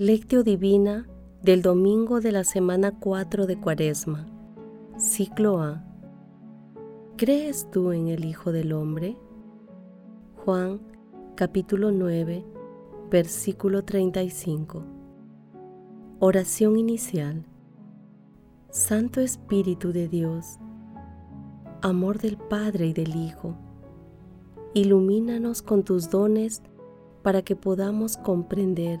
Lectio Divina del domingo de la semana 4 de Cuaresma, ciclo A. ¿Crees tú en el Hijo del Hombre? Juan capítulo 9, versículo 35. Oración inicial. Santo Espíritu de Dios, amor del Padre y del Hijo, ilumínanos con tus dones para que podamos comprender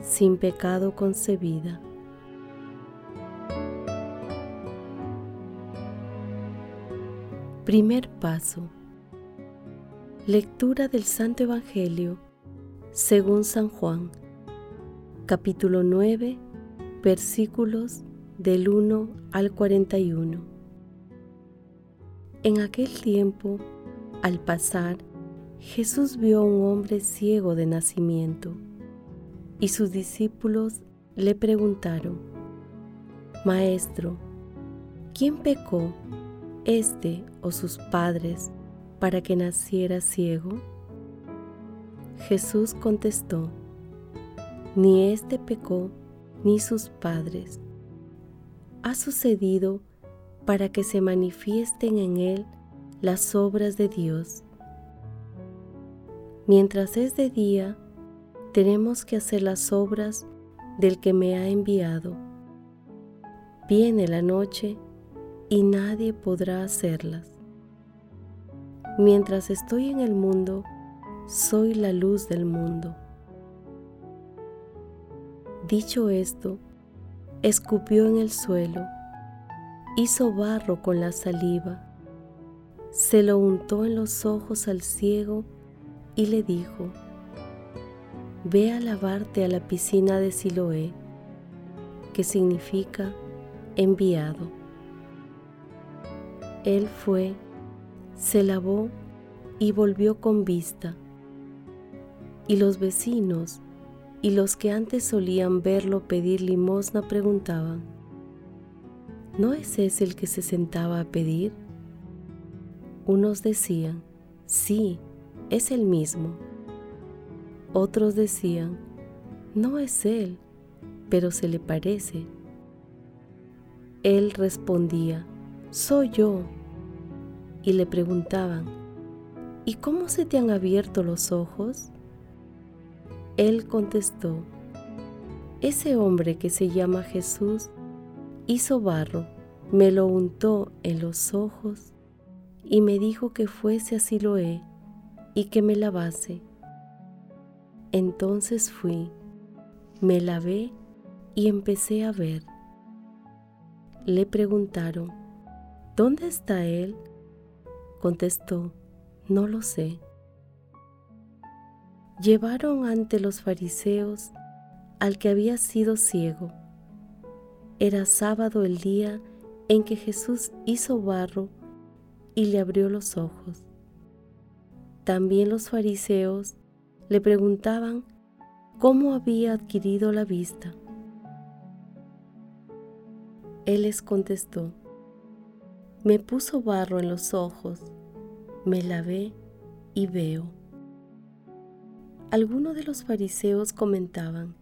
sin pecado concebida. Primer paso. Lectura del Santo Evangelio según San Juan, capítulo 9, versículos del 1 al 41. En aquel tiempo, al pasar, Jesús vio a un hombre ciego de nacimiento y sus discípulos le preguntaron, Maestro, ¿quién pecó, este o sus padres, para que naciera ciego? Jesús contestó, Ni este pecó, ni sus padres. Ha sucedido para que se manifiesten en él las obras de Dios. Mientras es de día, tenemos que hacer las obras del que me ha enviado. Viene la noche y nadie podrá hacerlas. Mientras estoy en el mundo, soy la luz del mundo. Dicho esto, escupió en el suelo, hizo barro con la saliva, se lo untó en los ojos al ciego y le dijo, ve a lavarte a la piscina de Siloé, que significa enviado. Él fue, se lavó y volvió con vista. Y los vecinos y los que antes solían verlo pedir limosna preguntaban, ¿no es ese el que se sentaba a pedir? Unos decían, sí, es el mismo. Otros decían, no es él, pero se le parece. Él respondía, soy yo. Y le preguntaban, ¿y cómo se te han abierto los ojos? Él contestó, ese hombre que se llama Jesús hizo barro, me lo untó en los ojos y me dijo que fuese a Siloé y que me lavase. Entonces fui, me lavé y empecé a ver. Le preguntaron, ¿dónde está él? Contestó, no lo sé. Llevaron ante los fariseos al que había sido ciego. Era sábado el día en que Jesús hizo barro y le abrió los ojos. También los fariseos le preguntaban cómo había adquirido la vista. Él les contestó, me puso barro en los ojos, me lavé y veo. Algunos de los fariseos comentaban,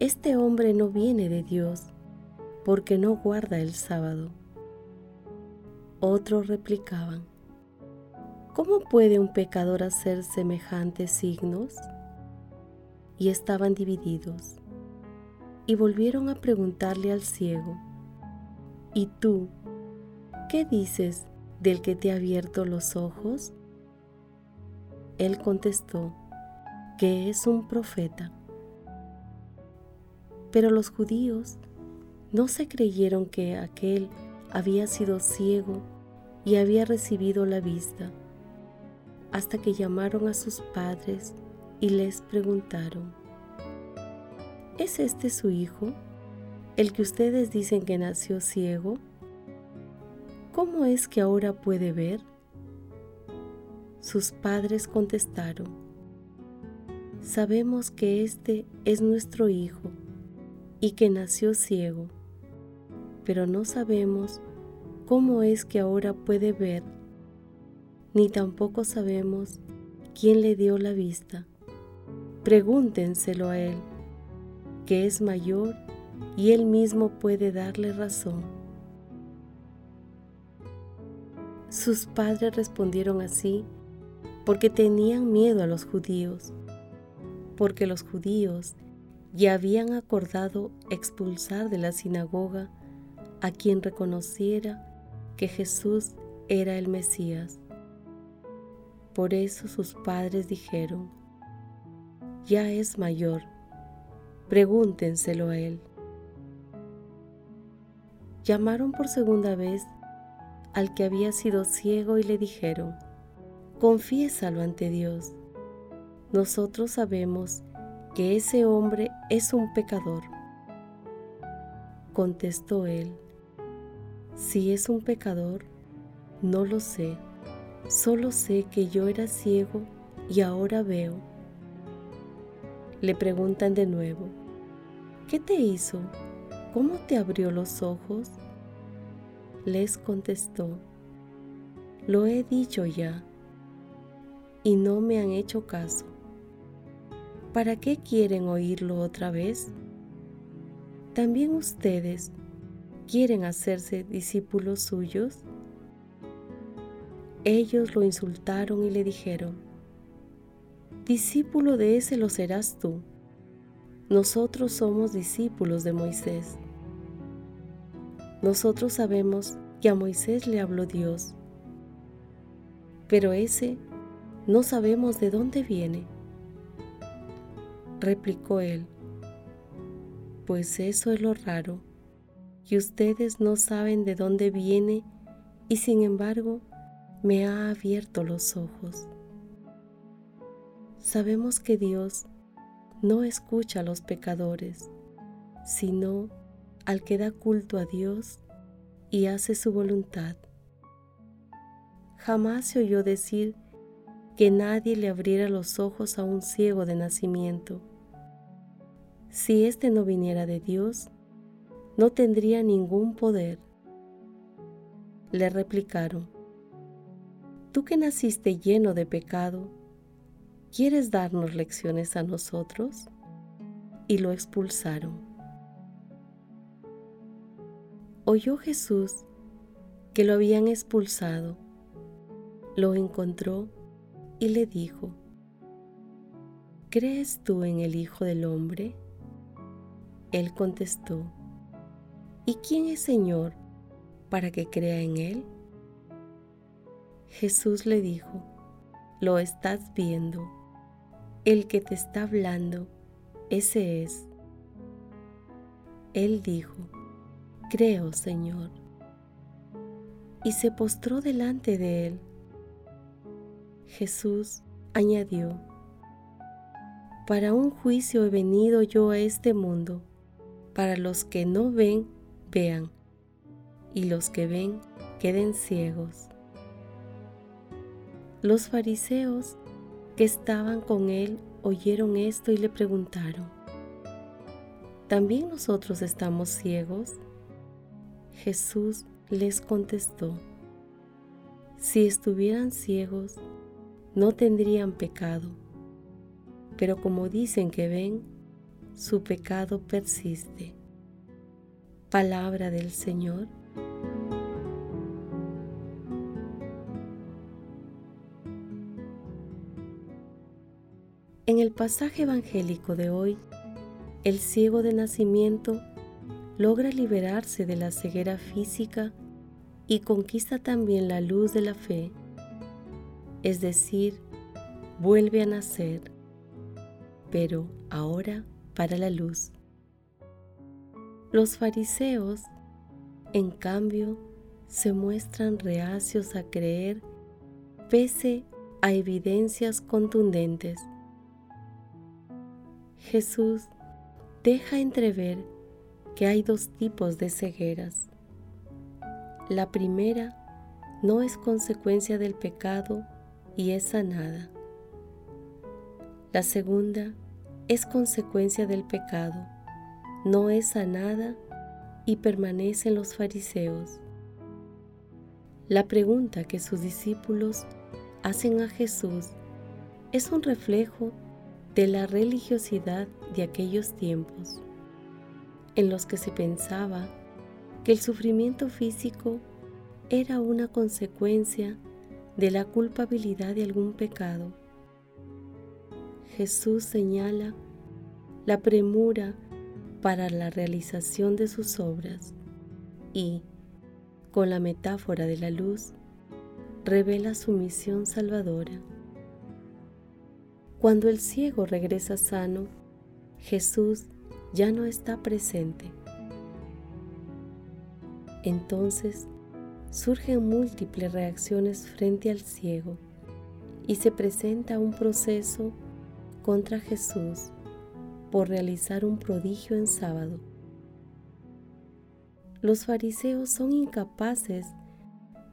este hombre no viene de Dios porque no guarda el sábado. Otros replicaban, ¿Cómo puede un pecador hacer semejantes signos? Y estaban divididos. Y volvieron a preguntarle al ciego, ¿y tú qué dices del que te ha abierto los ojos? Él contestó, que es un profeta. Pero los judíos no se creyeron que aquel había sido ciego y había recibido la vista hasta que llamaron a sus padres y les preguntaron, ¿es este su hijo, el que ustedes dicen que nació ciego? ¿Cómo es que ahora puede ver? Sus padres contestaron, sabemos que este es nuestro hijo y que nació ciego, pero no sabemos cómo es que ahora puede ver, ni tampoco sabemos quién le dio la vista. Pregúntenselo a él, que es mayor y él mismo puede darle razón. Sus padres respondieron así porque tenían miedo a los judíos, porque los judíos ya habían acordado expulsar de la sinagoga a quien reconociera que Jesús era el Mesías. Por eso sus padres dijeron, ya es mayor, pregúntenselo a él. Llamaron por segunda vez al que había sido ciego y le dijeron, confiésalo ante Dios. Nosotros sabemos que ese hombre es un pecador. Contestó él, si es un pecador, no lo sé, solo sé que yo era ciego y ahora veo. Le preguntan de nuevo, ¿qué te hizo? ¿Cómo te abrió los ojos? Les contestó, lo he dicho ya y no me han hecho caso. ¿Para qué quieren oírlo otra vez? ¿También ustedes quieren hacerse discípulos suyos? Ellos lo insultaron y le dijeron, discípulo de ese lo serás tú. Nosotros somos discípulos de Moisés. Nosotros sabemos que a Moisés le habló Dios, pero ese no sabemos de dónde viene. Replicó él, pues eso es lo raro, que ustedes no saben de dónde viene y sin embargo me ha abierto los ojos. Sabemos que Dios no escucha a los pecadores, sino al que da culto a Dios y hace su voluntad. Jamás se oyó decir que nadie le abriera los ojos a un ciego de nacimiento. Si éste no viniera de Dios, no tendría ningún poder. Le replicaron, tú que naciste lleno de pecado, ¿quieres darnos lecciones a nosotros? Y lo expulsaron. Oyó Jesús que lo habían expulsado, lo encontró y le dijo, ¿crees tú en el Hijo del Hombre? Él contestó, ¿y quién es Señor para que crea en Él? Jesús le dijo, lo estás viendo, el que te está hablando, ese es. Él dijo, creo, Señor. Y se postró delante de él Jesús añadió, Para un juicio he venido yo a este mundo, para los que no ven, vean, y los que ven, queden ciegos. Los fariseos que estaban con él oyeron esto y le preguntaron, ¿también nosotros estamos ciegos? Jesús les contestó, si estuvieran ciegos, no tendrían pecado, pero como dicen que ven, su pecado persiste. Palabra del Señor. Pasaje evangélico de hoy, el ciego de nacimiento logra liberarse de la ceguera física y conquista también la luz de la fe es decir, vuelve a nacer, pero ahora para la luz. Los fariseos, en cambio, se muestran reacios a creer pese a evidencias contundentes. Jesús deja entrever que hay dos tipos de cegueras. La primera no es consecuencia del pecado y es sanada. La segunda es consecuencia del pecado, no es sanada y permanece en los fariseos. La pregunta que sus discípulos hacen a Jesús es un reflejo de la religiosidad de aquellos tiempos, en los que se pensaba que el sufrimiento físico era una consecuencia de la culpabilidad de algún pecado. Jesús señala la premura para la realización de sus obras y, con la metáfora de la luz, revela su misión salvadora. Cuando el ciego regresa sano, Jesús ya no está presente. Entonces surgen múltiples reacciones frente al ciego y se presenta un proceso contra Jesús por realizar un prodigio en sábado. Los fariseos son incapaces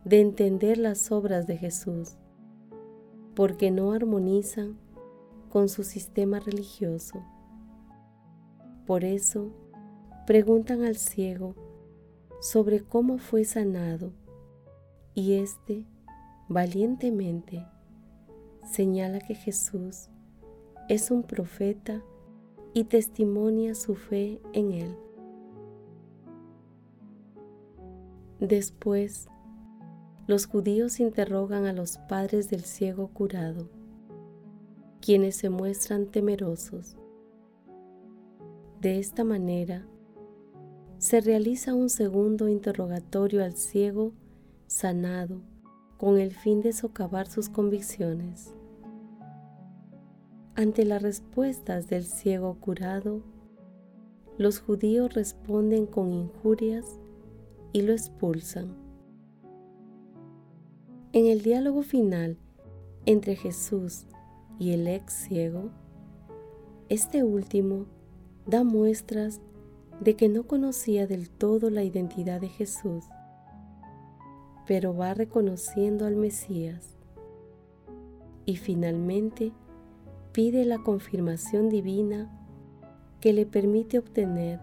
de entender las obras de Jesús porque no armonizan con su sistema religioso. Por eso, preguntan al ciego sobre cómo fue sanado y éste valientemente señala que Jesús es un profeta y testimonia su fe en él. Después, los judíos interrogan a los padres del ciego curado quienes se muestran temerosos. De esta manera, se realiza un segundo interrogatorio al ciego sanado con el fin de socavar sus convicciones. Ante las respuestas del ciego curado, los judíos responden con injurias y lo expulsan. En el diálogo final entre Jesús y el ex ciego, este último da muestras de que no conocía del todo la identidad de Jesús, pero va reconociendo al Mesías y finalmente pide la confirmación divina que le permite obtener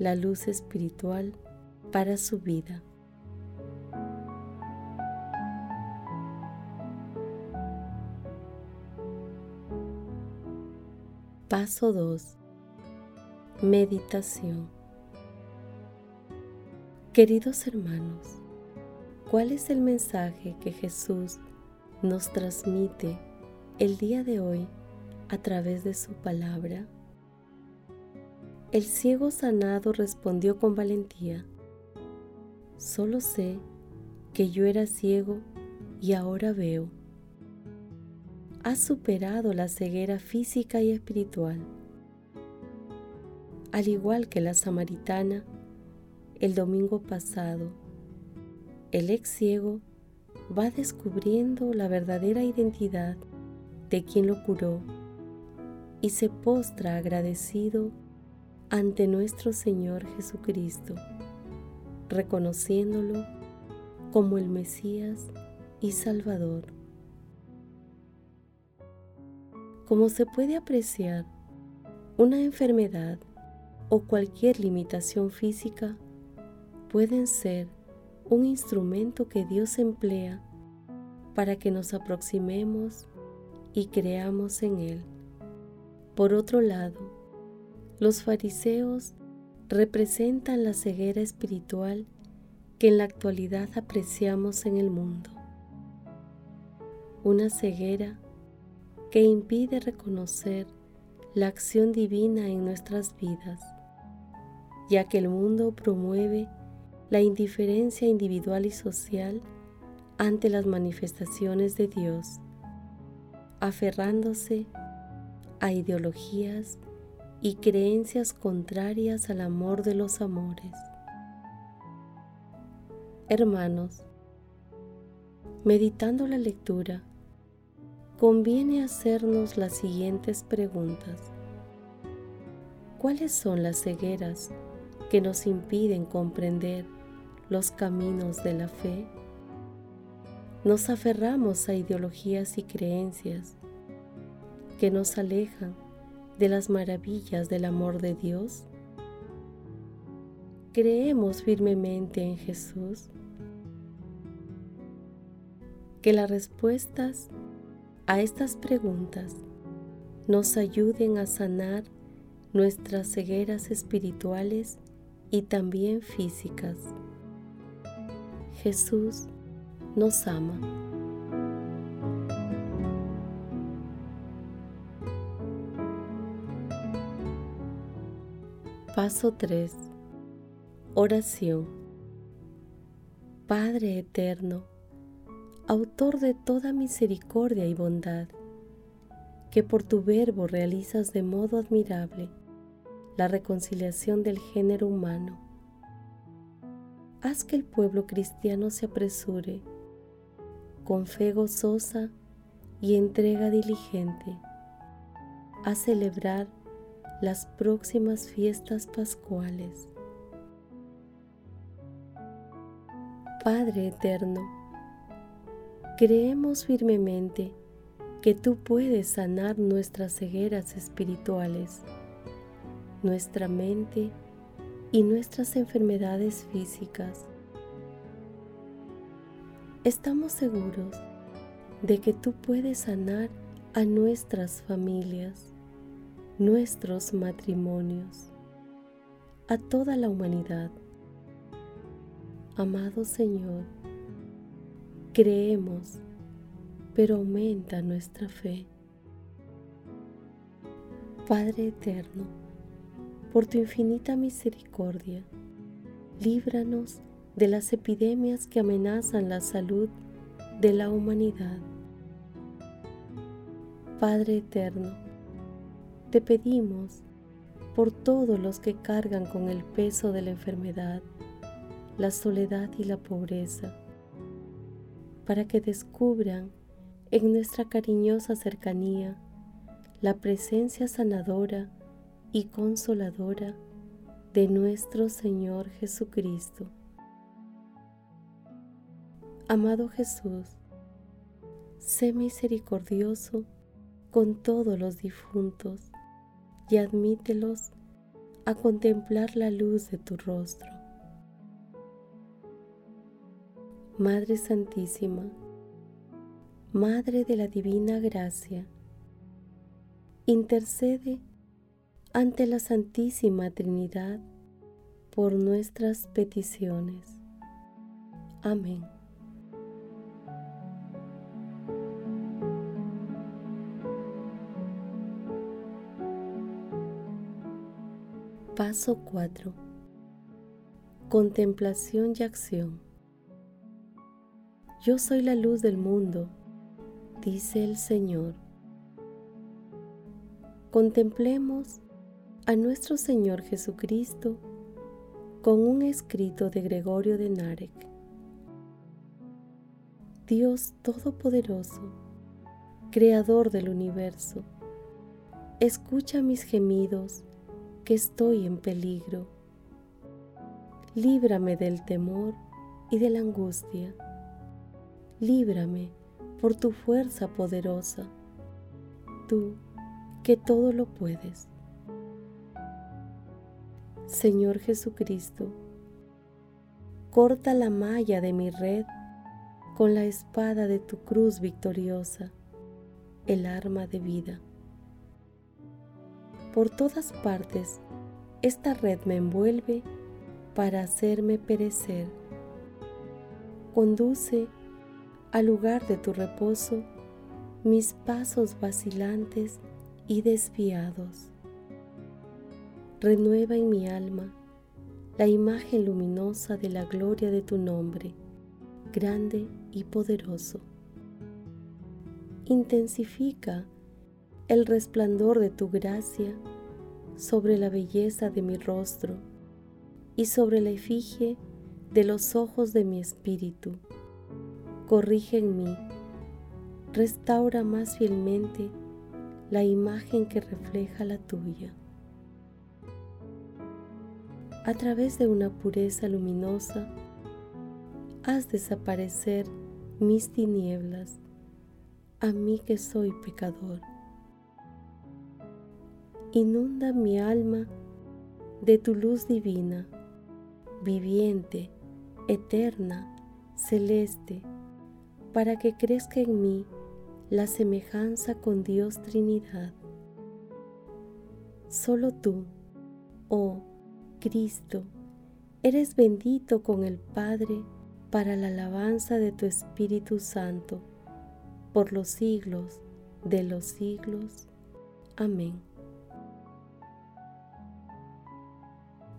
la luz espiritual para su vida. Paso 2. Meditación. Queridos hermanos, ¿cuál es el mensaje que Jesús nos transmite el día de hoy a través de su palabra? El ciego sanado respondió con valentía, solo sé que yo era ciego y ahora veo ha superado la ceguera física y espiritual. Al igual que la samaritana, el domingo pasado, el ex ciego va descubriendo la verdadera identidad de quien lo curó y se postra agradecido ante nuestro Señor Jesucristo, reconociéndolo como el Mesías y Salvador. Como se puede apreciar, una enfermedad o cualquier limitación física pueden ser un instrumento que Dios emplea para que nos aproximemos y creamos en Él. Por otro lado, los fariseos representan la ceguera espiritual que en la actualidad apreciamos en el mundo. Una ceguera que impide reconocer la acción divina en nuestras vidas, ya que el mundo promueve la indiferencia individual y social ante las manifestaciones de Dios, aferrándose a ideologías y creencias contrarias al amor de los amores. Hermanos, meditando la lectura, conviene hacernos las siguientes preguntas. ¿Cuáles son las cegueras que nos impiden comprender los caminos de la fe? Nos aferramos a ideologías y creencias que nos alejan de las maravillas del amor de Dios. Creemos firmemente en Jesús. Que las respuestas a estas preguntas nos ayuden a sanar nuestras cegueras espirituales y también físicas. Jesús nos ama. Paso 3. Oración. Padre eterno, autor de toda misericordia y bondad, que por tu verbo realizas de modo admirable la reconciliación del género humano. Haz que el pueblo cristiano se apresure con fe gozosa y entrega diligente a celebrar las próximas fiestas pascuales. Padre eterno, creemos firmemente que tú puedes sanar nuestras cegueras espirituales nuestra mente y nuestras enfermedades físicas. Estamos seguros de que tú puedes sanar a nuestras familias, nuestros matrimonios, a toda la humanidad. Amado Señor, creemos, pero aumenta nuestra fe. Padre eterno, por tu infinita misericordia, líbranos de las epidemias que amenazan la salud de la humanidad. Padre eterno, te pedimos por todos los que cargan con el peso de la enfermedad, la soledad y la pobreza, para que descubran en nuestra cariñosa cercanía la presencia sanadora y consoladora de nuestro Señor Jesucristo. Amado Jesús, sé misericordioso con todos los difuntos y admítelos a contemplar la luz de tu rostro. Madre Santísima, Madre de la Divina Gracia, intercede ante la Santísima Trinidad por nuestras peticiones. Amén. Paso 4. Contemplación y acción. Yo soy la luz del mundo, dice el Señor. Contemplemos a nuestro Señor Jesucristo con un escrito de Gregorio de Narek. Dios Todopoderoso, Creador del universo, escucha mis gemidos que estoy en peligro. Líbrame del temor y de la angustia. Líbrame por tu fuerza poderosa, tú que todo lo puedes. Señor Jesucristo, corta la malla de mi red con la espada de tu cruz victoriosa, el arma de vida. Por todas partes, esta red me envuelve para hacerme perecer. Conduce al lugar de tu reposo mis pasos vacilantes y desviados renueva en mi alma la imagen luminosa de la gloria de tu nombre, grande y poderoso. Intensifica el resplandor de tu gracia sobre la belleza de mi rostro y sobre la efigie de los ojos de mi espíritu. Corrige en mí, restaura más fielmente la imagen que refleja la tuya. a través de una pureza luminosa, haz desaparecer mis tinieblas, a mí que soy pecador. Inunda mi alma de tu luz divina, viviente, eterna, celeste, para que crezca en mí la semejanza con Dios Trinidad. Solo tú, oh Cristo, eres bendito con el Padre para la alabanza de tu Espíritu Santo, por los siglos de los siglos. Amén.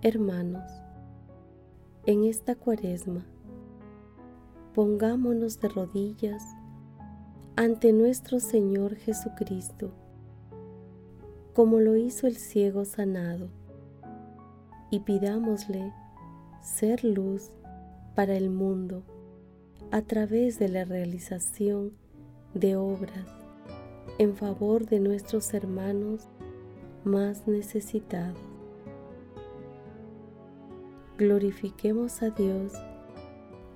Hermanos, en esta cuaresma, pongámonos de rodillas ante nuestro Señor Jesucristo, como lo hizo el ciego sanado, y pidámosle ser luz para el mundo a través de la realización de obras en favor de nuestros hermanos más necesitados. Glorifiquemos a Dios